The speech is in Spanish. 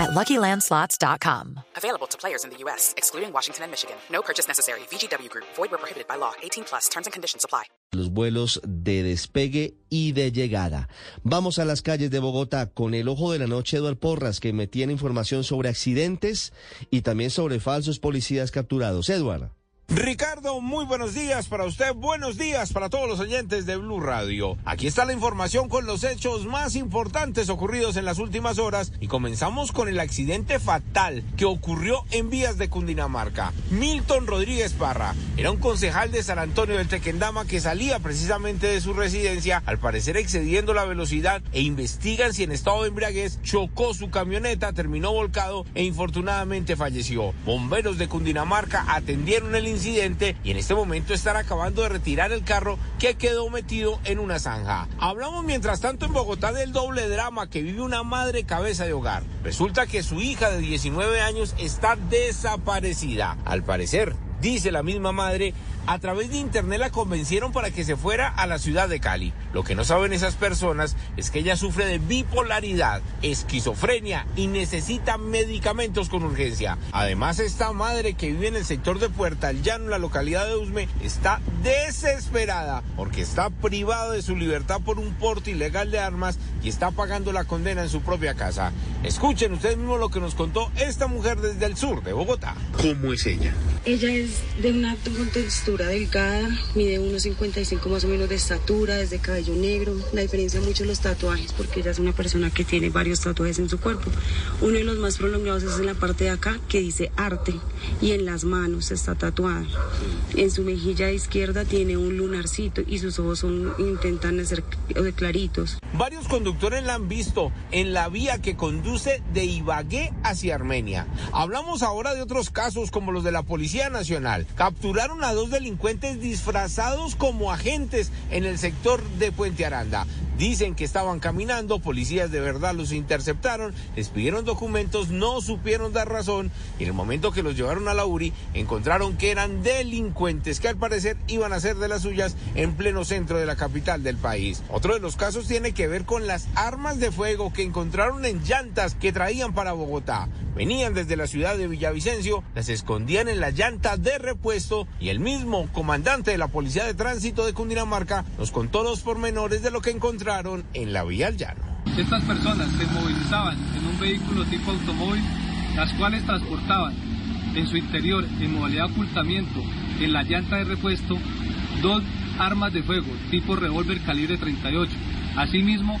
at LuckyLandSlots.com. Available to players in the U.S., excluding Washington and Michigan. No purchase necessary. VGW Group. Void where prohibited by law. 18 plus. Terms and conditions apply. Los vuelos de despegue y de llegada. Vamos a las calles de Bogotá con el ojo de la noche Eduard Porras, que me tiene información sobre accidentes y también sobre falsos policías capturados. Eduard. Ricardo, muy buenos días para usted, buenos días para todos los oyentes de Blue Radio. Aquí está la información con los hechos más importantes ocurridos en las últimas horas y comenzamos con el accidente fatal que ocurrió en vías de Cundinamarca. Milton Rodríguez Parra era un concejal de San Antonio del Tequendama que salía precisamente de su residencia, al parecer excediendo la velocidad e investigan si en estado de embriaguez chocó su camioneta, terminó volcado e infortunadamente falleció. Bomberos de Cundinamarca atendieron el incidente y en este momento están acabando de retirar el carro que quedó metido en una zanja. Hablamos mientras tanto en Bogotá del doble drama que vive una madre cabeza de hogar. Resulta que su hija de 19 años está desaparecida. Al parecer, dice la misma madre, a través de internet la convencieron para que se fuera a la ciudad de Cali. Lo que no saben esas personas es que ella sufre de bipolaridad, esquizofrenia y necesita medicamentos con urgencia. Además, esta madre que vive en el sector de Puerta El Llano, en la localidad de Usme, está desesperada porque está privada de su libertad por un porte ilegal de armas y está pagando la condena en su propia casa. Escuchen ustedes mismos lo que nos contó esta mujer desde el sur de Bogotá. ¿Cómo es ella? Ella es de una textura delgada, mide 1,55 más o menos de estatura, es de cabello negro. La diferencia mucho los tatuajes, porque ella es una persona que tiene varios tatuajes en su cuerpo. Uno de los más prolongados es en la parte de acá, que dice arte, y en las manos está tatuada. En su mejilla izquierda tiene un lunarcito y sus ojos son, intentan ser claritos. Varios conductores la han visto en la vía que conduce de Ibagué hacia Armenia. Hablamos ahora de otros casos como los de la Policía Nacional. Capturaron a dos delincuentes disfrazados como agentes en el sector de Puente Aranda. Dicen que estaban caminando, policías de verdad los interceptaron, les pidieron documentos, no supieron dar razón y en el momento que los llevaron a la URI encontraron que eran delincuentes que al parecer iban a ser de las suyas en pleno centro de la capital del país. Otro de los casos tiene que ver con las armas de fuego que encontraron en llantas que traían para Bogotá. Venían desde la ciudad de Villavicencio, las escondían en la llanta de repuesto y el mismo comandante de la Policía de Tránsito de Cundinamarca nos contó los pormenores de lo que encontraron en la vía al llano. Estas personas se movilizaban en un vehículo tipo automóvil, las cuales transportaban en su interior, en modalidad de ocultamiento, en la llanta de repuesto, dos armas de fuego tipo revólver calibre 38. Asimismo,